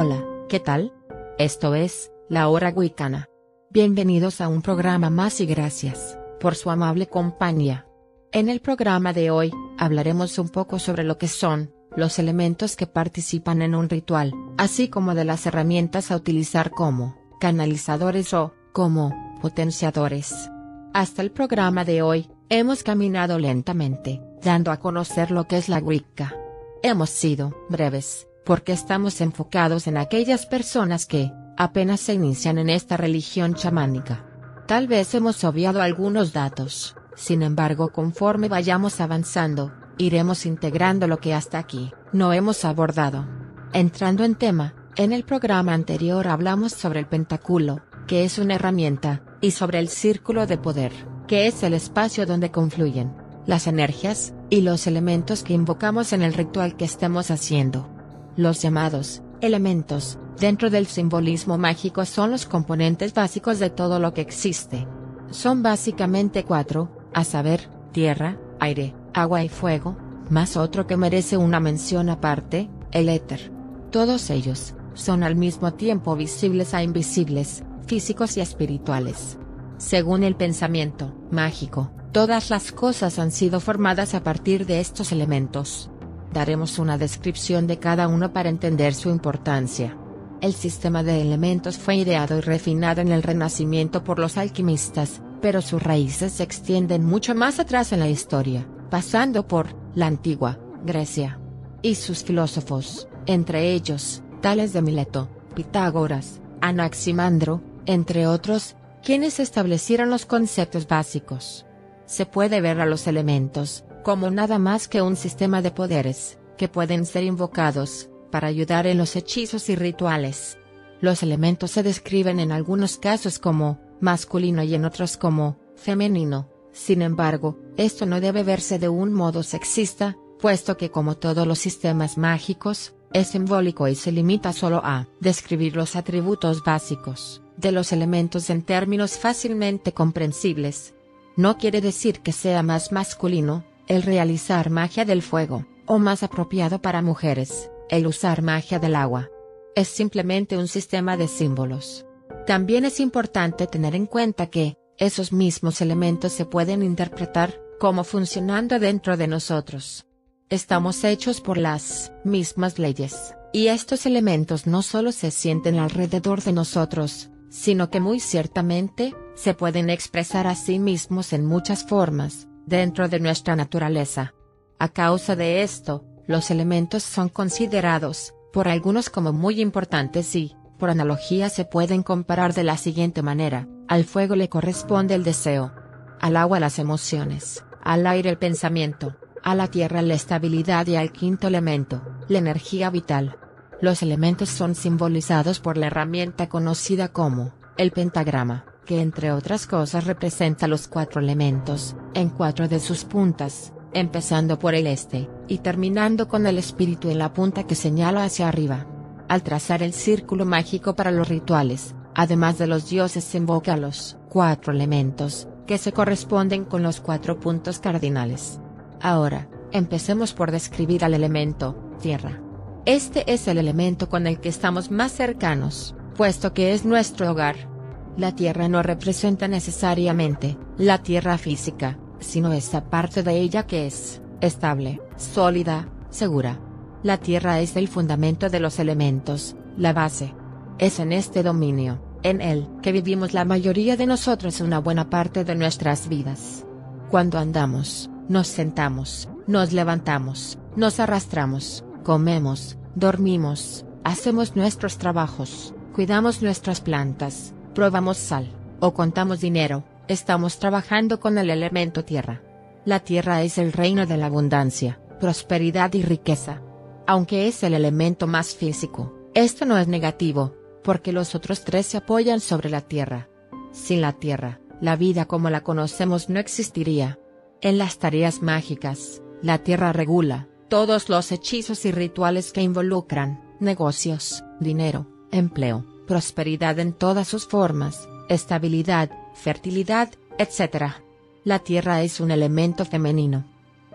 Hola, ¿qué tal? Esto es, La Hora Wicana. Bienvenidos a un programa más y gracias, por su amable compañía. En el programa de hoy, hablaremos un poco sobre lo que son, los elementos que participan en un ritual, así como de las herramientas a utilizar como, canalizadores o, como, potenciadores. Hasta el programa de hoy, hemos caminado lentamente, dando a conocer lo que es la Wicca. Hemos sido breves, porque estamos enfocados en aquellas personas que, apenas se inician en esta religión chamánica. Tal vez hemos obviado algunos datos, sin embargo conforme vayamos avanzando, iremos integrando lo que hasta aquí no hemos abordado. Entrando en tema, en el programa anterior hablamos sobre el pentáculo, que es una herramienta, y sobre el círculo de poder, que es el espacio donde confluyen las energías y los elementos que invocamos en el ritual que estemos haciendo. Los llamados elementos, dentro del simbolismo mágico son los componentes básicos de todo lo que existe. Son básicamente cuatro, a saber, tierra, aire, agua y fuego, más otro que merece una mención aparte, el éter. Todos ellos, son al mismo tiempo visibles e invisibles, físicos y espirituales. Según el pensamiento mágico, todas las cosas han sido formadas a partir de estos elementos daremos una descripción de cada uno para entender su importancia. El sistema de elementos fue ideado y refinado en el Renacimiento por los alquimistas, pero sus raíces se extienden mucho más atrás en la historia, pasando por la antigua Grecia y sus filósofos, entre ellos, tales de Mileto, Pitágoras, Anaximandro, entre otros, quienes establecieron los conceptos básicos. Se puede ver a los elementos, como nada más que un sistema de poderes, que pueden ser invocados, para ayudar en los hechizos y rituales. Los elementos se describen en algunos casos como masculino y en otros como femenino. Sin embargo, esto no debe verse de un modo sexista, puesto que como todos los sistemas mágicos, es simbólico y se limita solo a describir los atributos básicos de los elementos en términos fácilmente comprensibles. No quiere decir que sea más masculino, el realizar magia del fuego, o más apropiado para mujeres, el usar magia del agua. Es simplemente un sistema de símbolos. También es importante tener en cuenta que, esos mismos elementos se pueden interpretar, como funcionando dentro de nosotros. Estamos hechos por las mismas leyes, y estos elementos no solo se sienten alrededor de nosotros, sino que muy ciertamente, se pueden expresar a sí mismos en muchas formas, dentro de nuestra naturaleza. A causa de esto, los elementos son considerados, por algunos como muy importantes y, por analogía se pueden comparar de la siguiente manera, al fuego le corresponde el deseo, al agua las emociones, al aire el pensamiento, a la tierra la estabilidad y al quinto elemento, la energía vital. Los elementos son simbolizados por la herramienta conocida como, el pentagrama que entre otras cosas representa los cuatro elementos, en cuatro de sus puntas, empezando por el este, y terminando con el espíritu en la punta que señala hacia arriba. Al trazar el círculo mágico para los rituales, además de los dioses se invoca los cuatro elementos, que se corresponden con los cuatro puntos cardinales. Ahora, empecemos por describir al elemento, tierra. Este es el elemento con el que estamos más cercanos, puesto que es nuestro hogar, la Tierra no representa necesariamente la Tierra física, sino esa parte de ella que es estable, sólida, segura. La Tierra es el fundamento de los elementos, la base. Es en este dominio, en él, que vivimos la mayoría de nosotros una buena parte de nuestras vidas. Cuando andamos, nos sentamos, nos levantamos, nos arrastramos, comemos, dormimos, hacemos nuestros trabajos, cuidamos nuestras plantas, probamos sal, o contamos dinero, estamos trabajando con el elemento tierra. La tierra es el reino de la abundancia, prosperidad y riqueza. Aunque es el elemento más físico, esto no es negativo, porque los otros tres se apoyan sobre la tierra. Sin la tierra, la vida como la conocemos no existiría. En las tareas mágicas, la tierra regula todos los hechizos y rituales que involucran negocios, dinero, empleo, prosperidad en todas sus formas, estabilidad, fertilidad, etc. La tierra es un elemento femenino.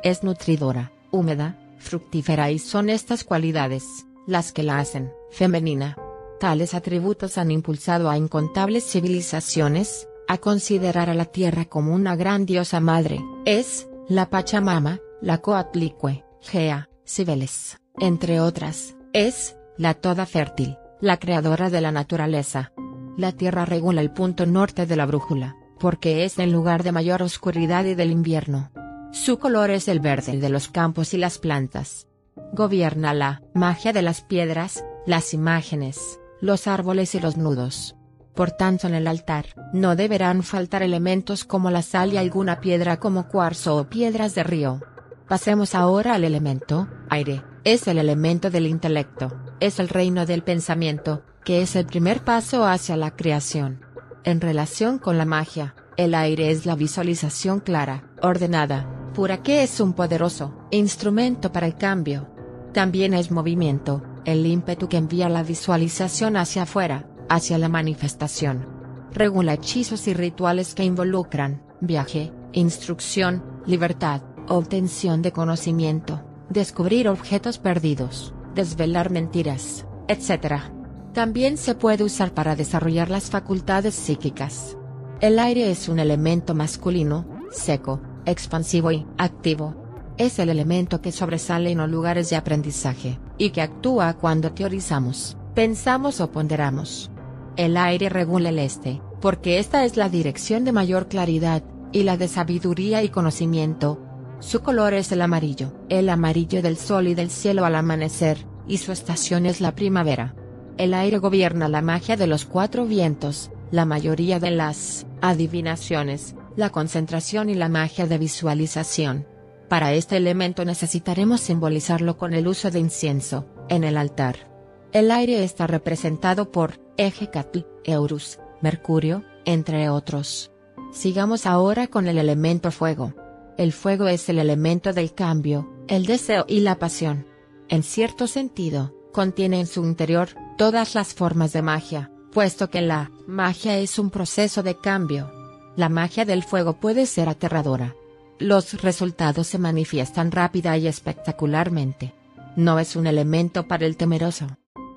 Es nutridora, húmeda, fructífera y son estas cualidades, las que la hacen femenina. Tales atributos han impulsado a incontables civilizaciones, a considerar a la tierra como una gran diosa madre, es, la Pachamama, la Coatlicue, Gea, Cibeles, entre otras, es, la toda fértil, la creadora de la naturaleza. La Tierra regula el punto norte de la brújula, porque es el lugar de mayor oscuridad y del invierno. Su color es el verde de los campos y las plantas. Gobierna la magia de las piedras, las imágenes, los árboles y los nudos. Por tanto en el altar, no deberán faltar elementos como la sal y alguna piedra como cuarzo o piedras de río. Pasemos ahora al elemento, aire, es el elemento del intelecto, es el reino del pensamiento, que es el primer paso hacia la creación. En relación con la magia, el aire es la visualización clara, ordenada, pura que es un poderoso instrumento para el cambio. También es movimiento, el ímpetu que envía la visualización hacia afuera, hacia la manifestación. Regula hechizos y rituales que involucran viaje, instrucción, libertad, obtención de conocimiento, descubrir objetos perdidos, desvelar mentiras, etc. También se puede usar para desarrollar las facultades psíquicas. El aire es un elemento masculino, seco, expansivo y activo. Es el elemento que sobresale en los lugares de aprendizaje, y que actúa cuando teorizamos, pensamos o ponderamos. El aire regula el este, porque esta es la dirección de mayor claridad, y la de sabiduría y conocimiento. Su color es el amarillo, el amarillo del sol y del cielo al amanecer, y su estación es la primavera. El aire gobierna la magia de los cuatro vientos, la mayoría de las adivinaciones, la concentración y la magia de visualización. Para este elemento necesitaremos simbolizarlo con el uso de incienso, en el altar. El aire está representado por Ejecatl, Eurus, Mercurio, entre otros. Sigamos ahora con el elemento fuego. El fuego es el elemento del cambio, el deseo y la pasión. En cierto sentido, contiene en su interior todas las formas de magia, puesto que la magia es un proceso de cambio. La magia del fuego puede ser aterradora. Los resultados se manifiestan rápida y espectacularmente. No es un elemento para el temeroso.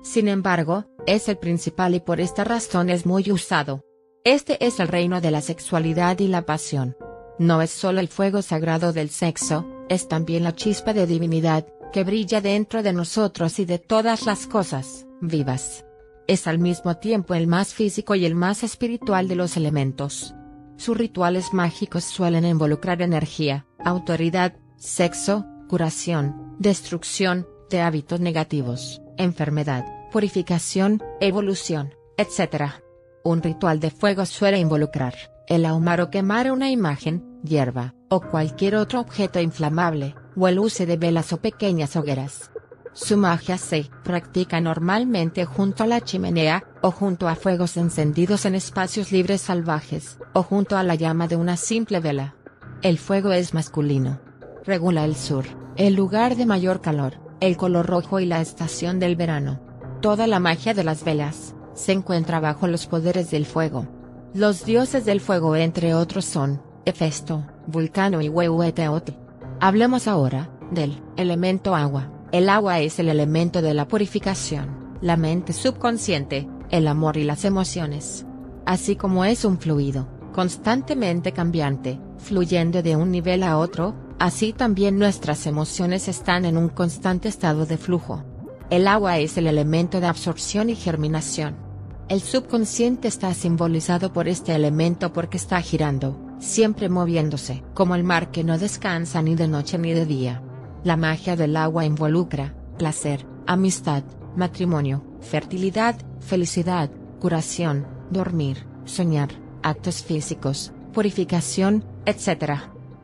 Sin embargo, es el principal y por esta razón es muy usado. Este es el reino de la sexualidad y la pasión. No es solo el fuego sagrado del sexo, es también la chispa de divinidad, que brilla dentro de nosotros y de todas las cosas vivas. Es al mismo tiempo el más físico y el más espiritual de los elementos. Sus rituales mágicos suelen involucrar energía, autoridad, sexo, curación, destrucción, de hábitos negativos, enfermedad, purificación, evolución, etc. Un ritual de fuego suele involucrar el ahumar o quemar una imagen, hierba, o cualquier otro objeto inflamable, o el uso de velas o pequeñas hogueras. Su magia se practica normalmente junto a la chimenea, o junto a fuegos encendidos en espacios libres salvajes, o junto a la llama de una simple vela. El fuego es masculino. Regula el sur, el lugar de mayor calor, el color rojo y la estación del verano. Toda la magia de las velas, se encuentra bajo los poderes del fuego. Los dioses del fuego entre otros son, Hefesto, Vulcano y Huehueteotl. Hablemos ahora, del elemento agua. El agua es el elemento de la purificación, la mente subconsciente, el amor y las emociones. Así como es un fluido, constantemente cambiante, fluyendo de un nivel a otro, así también nuestras emociones están en un constante estado de flujo. El agua es el elemento de absorción y germinación. El subconsciente está simbolizado por este elemento porque está girando, siempre moviéndose, como el mar que no descansa ni de noche ni de día. La magia del agua involucra, placer, amistad, matrimonio, fertilidad, felicidad, curación, dormir, soñar, actos físicos, purificación, etc.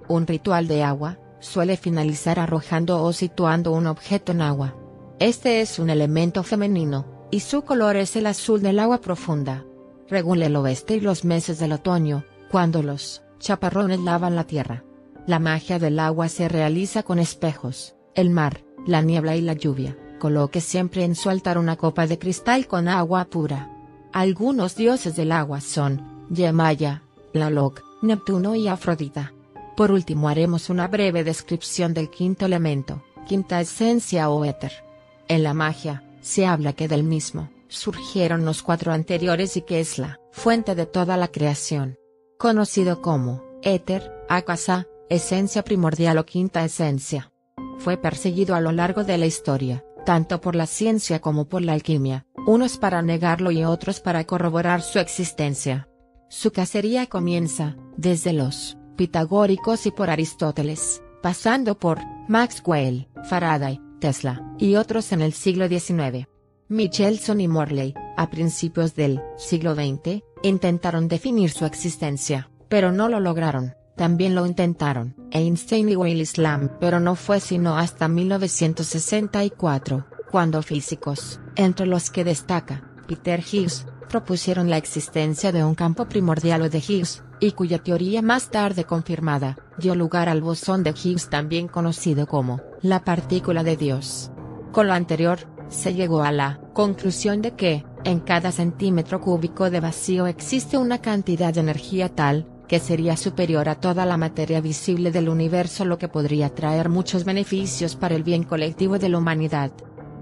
Un ritual de agua, suele finalizar arrojando o situando un objeto en agua. Este es un elemento femenino, y su color es el azul del agua profunda. Regula el oeste y los meses del otoño, cuando los chaparrones lavan la tierra. La magia del agua se realiza con espejos, el mar, la niebla y la lluvia. Coloque siempre en su altar una copa de cristal con agua pura. Algunos dioses del agua son Yemaya, Tlaloc, Neptuno y Afrodita. Por último haremos una breve descripción del quinto elemento, quinta esencia o éter. En la magia, se habla que del mismo, surgieron los cuatro anteriores y que es la fuente de toda la creación. Conocido como, éter, akasa, esencia primordial o quinta esencia. Fue perseguido a lo largo de la historia, tanto por la ciencia como por la alquimia, unos para negarlo y otros para corroborar su existencia. Su cacería comienza, desde los pitagóricos y por Aristóteles, pasando por Maxwell, Faraday, Tesla, y otros en el siglo XIX. Michelson y Morley, a principios del siglo XX, intentaron definir su existencia, pero no lo lograron. También lo intentaron Einstein y Willis Lamb, pero no fue sino hasta 1964, cuando físicos, entre los que destaca Peter Higgs, propusieron la existencia de un campo primordial o de Higgs, y cuya teoría más tarde confirmada, dio lugar al bosón de Higgs también conocido como la partícula de Dios. Con lo anterior, se llegó a la conclusión de que, en cada centímetro cúbico de vacío existe una cantidad de energía tal, que sería superior a toda la materia visible del universo lo que podría traer muchos beneficios para el bien colectivo de la humanidad.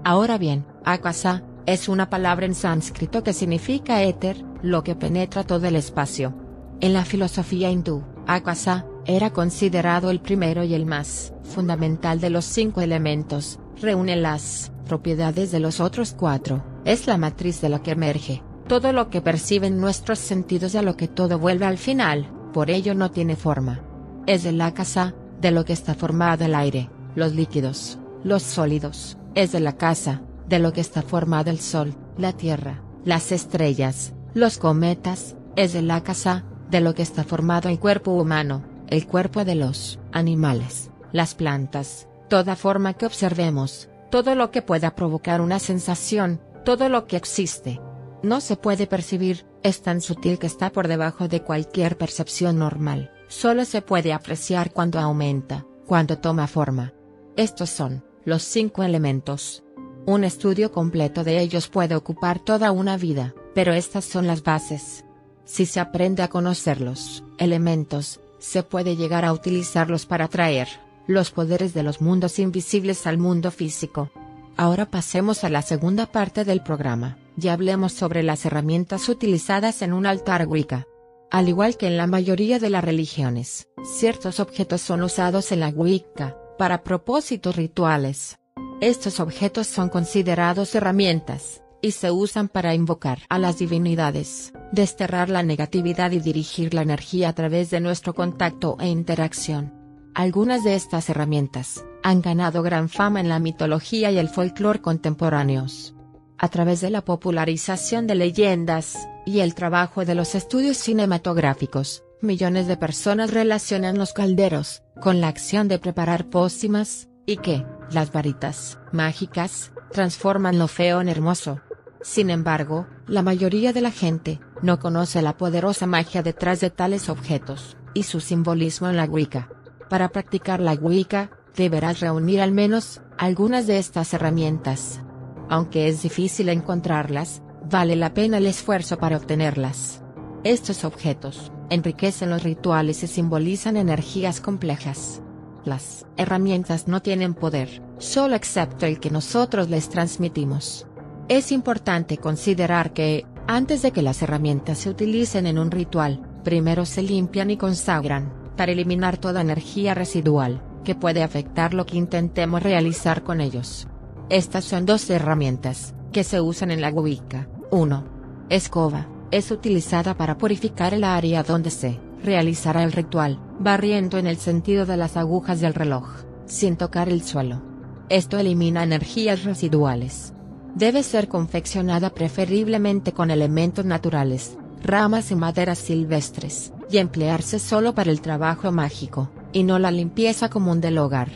Ahora bien, akasa, es una palabra en sánscrito que significa éter, lo que penetra todo el espacio. En la filosofía hindú, akasa, era considerado el primero y el más fundamental de los cinco elementos, reúne las propiedades de los otros cuatro, es la matriz de lo que emerge, todo lo que perciben nuestros sentidos y a lo que todo vuelve al final, por ello no tiene forma. Es el akasa, de lo que está formado el aire, los líquidos, los sólidos, es de la casa, de lo que está formado el Sol, la Tierra, las estrellas, los cometas, es de la casa, de lo que está formado el cuerpo humano, el cuerpo de los animales, las plantas, toda forma que observemos, todo lo que pueda provocar una sensación, todo lo que existe. No se puede percibir, es tan sutil que está por debajo de cualquier percepción normal, solo se puede apreciar cuando aumenta, cuando toma forma. Estos son, los cinco elementos. Un estudio completo de ellos puede ocupar toda una vida, pero estas son las bases. Si se aprende a conocer los elementos, se puede llegar a utilizarlos para traer los poderes de los mundos invisibles al mundo físico. Ahora pasemos a la segunda parte del programa, y hablemos sobre las herramientas utilizadas en un altar Wicca. Al igual que en la mayoría de las religiones, ciertos objetos son usados en la Wicca, para propósitos rituales. Estos objetos son considerados herramientas, y se usan para invocar a las divinidades, desterrar la negatividad y dirigir la energía a través de nuestro contacto e interacción. Algunas de estas herramientas han ganado gran fama en la mitología y el folclore contemporáneos. A través de la popularización de leyendas, y el trabajo de los estudios cinematográficos, millones de personas relacionan los calderos, con la acción de preparar pócimas, y que, las varitas, mágicas, transforman lo feo en hermoso. Sin embargo, la mayoría de la gente, no conoce la poderosa magia detrás de tales objetos, y su simbolismo en la Wicca. Para practicar la Wicca, deberás reunir al menos, algunas de estas herramientas. Aunque es difícil encontrarlas, vale la pena el esfuerzo para obtenerlas. Estos objetos, enriquecen los rituales y simbolizan energías complejas. Las herramientas no tienen poder, solo excepto el que nosotros les transmitimos. Es importante considerar que, antes de que las herramientas se utilicen en un ritual, primero se limpian y consagran, para eliminar toda energía residual, que puede afectar lo que intentemos realizar con ellos. Estas son dos herramientas, que se usan en la Wicca. 1. Escoba es utilizada para purificar el área donde se realizará el ritual, barriendo en el sentido de las agujas del reloj, sin tocar el suelo. Esto elimina energías residuales. Debe ser confeccionada preferiblemente con elementos naturales, ramas y maderas silvestres, y emplearse solo para el trabajo mágico, y no la limpieza común del hogar.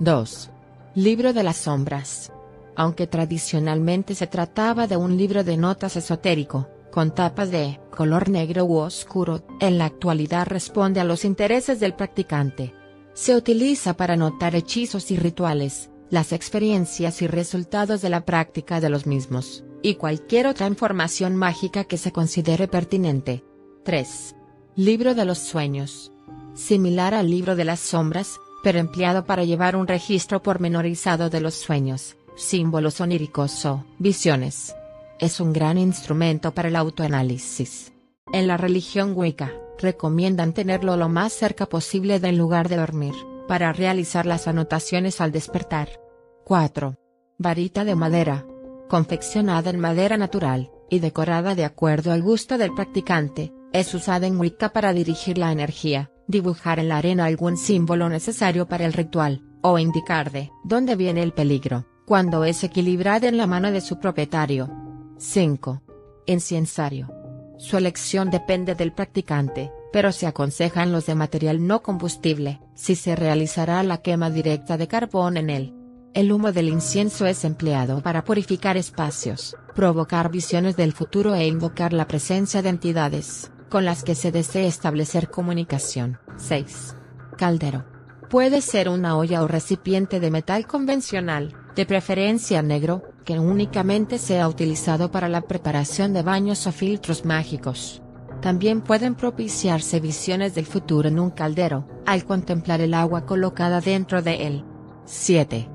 2. Libro de las sombras. Aunque tradicionalmente se trataba de un libro de notas esotérico, con tapas de color negro u oscuro, en la actualidad responde a los intereses del practicante. Se utiliza para anotar hechizos y rituales, las experiencias y resultados de la práctica de los mismos, y cualquier otra información mágica que se considere pertinente. 3. Libro de los sueños. Similar al libro de las sombras, pero empleado para llevar un registro pormenorizado de los sueños, símbolos oníricos o visiones. Es un gran instrumento para el autoanálisis. En la religión Wicca, recomiendan tenerlo lo más cerca posible del lugar de dormir, para realizar las anotaciones al despertar. 4. Varita de madera. Confeccionada en madera natural, y decorada de acuerdo al gusto del practicante, es usada en Wicca para dirigir la energía, dibujar en la arena algún símbolo necesario para el ritual, o indicar de dónde viene el peligro, cuando es equilibrada en la mano de su propietario. 5. Inciensario. Su elección depende del practicante, pero se aconsejan los de material no combustible, si se realizará la quema directa de carbón en él. El humo del incienso es empleado para purificar espacios, provocar visiones del futuro e invocar la presencia de entidades, con las que se desee establecer comunicación. 6. Caldero. Puede ser una olla o recipiente de metal convencional, de preferencia negro, que únicamente sea utilizado para la preparación de baños o filtros mágicos. También pueden propiciarse visiones del futuro en un caldero, al contemplar el agua colocada dentro de él. 7.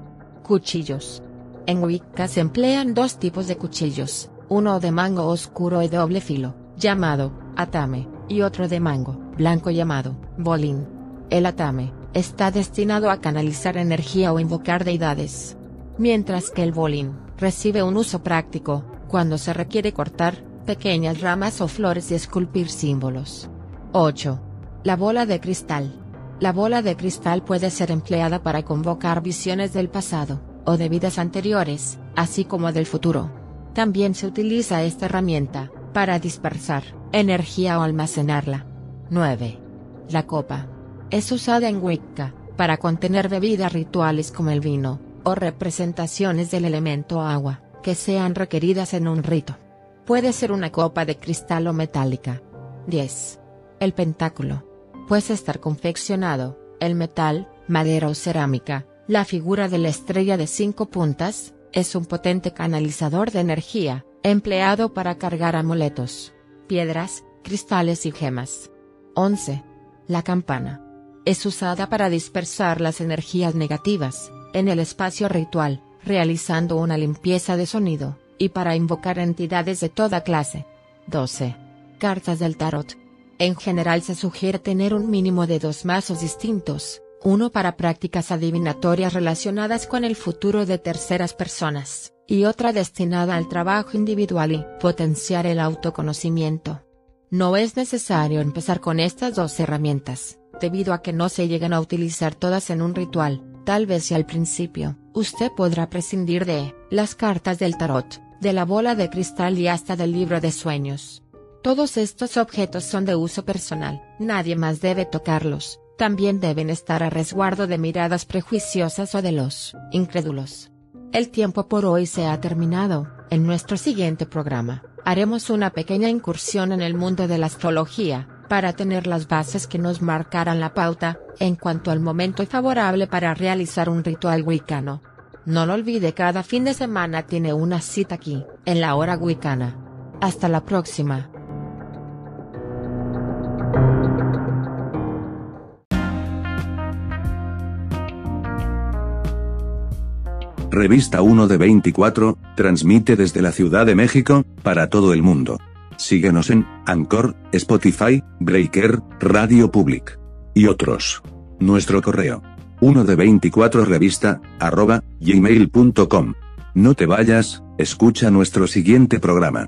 Cuchillos. En Wicca se emplean dos tipos de cuchillos, uno de mango oscuro y doble filo, llamado atame, y otro de mango blanco llamado bolín. El atame está destinado a canalizar energía o invocar deidades, mientras que el bolín recibe un uso práctico, cuando se requiere cortar pequeñas ramas o flores y esculpir símbolos. 8. La bola de cristal. La bola de cristal puede ser empleada para convocar visiones del pasado, o de vidas anteriores, así como del futuro. También se utiliza esta herramienta, para dispersar energía o almacenarla. 9. La copa. Es usada en Wicca, para contener bebidas rituales como el vino, o representaciones del elemento agua, que sean requeridas en un rito. Puede ser una copa de cristal o metálica. 10. El pentáculo. Puede estar confeccionado, el metal, madera o cerámica, la figura de la estrella de cinco puntas, es un potente canalizador de energía, empleado para cargar amuletos, piedras, cristales y gemas. 11. La campana. Es usada para dispersar las energías negativas, en el espacio ritual, realizando una limpieza de sonido, y para invocar entidades de toda clase. 12. Cartas del tarot. En general se sugiere tener un mínimo de dos mazos distintos, uno para prácticas adivinatorias relacionadas con el futuro de terceras personas, y otra destinada al trabajo individual y potenciar el autoconocimiento. No es necesario empezar con estas dos herramientas, debido a que no se llegan a utilizar todas en un ritual, tal vez si al principio, usted podrá prescindir de las cartas del tarot, de la bola de cristal y hasta del libro de sueños. Todos estos objetos son de uso personal, nadie más debe tocarlos, también deben estar a resguardo de miradas prejuiciosas o de los incrédulos. El tiempo por hoy se ha terminado, en nuestro siguiente programa, haremos una pequeña incursión en el mundo de la astrología, para tener las bases que nos marcarán la pauta, en cuanto al momento favorable para realizar un ritual wicano. No lo olvide, cada fin de semana tiene una cita aquí, en la hora wicana. Hasta la próxima. Revista 1 de 24, transmite desde la Ciudad de México, para todo el mundo. Síguenos en Anchor, Spotify, Breaker, Radio Public y otros. Nuestro correo 1 de 24 revista, arroba, gmail.com. No te vayas, escucha nuestro siguiente programa.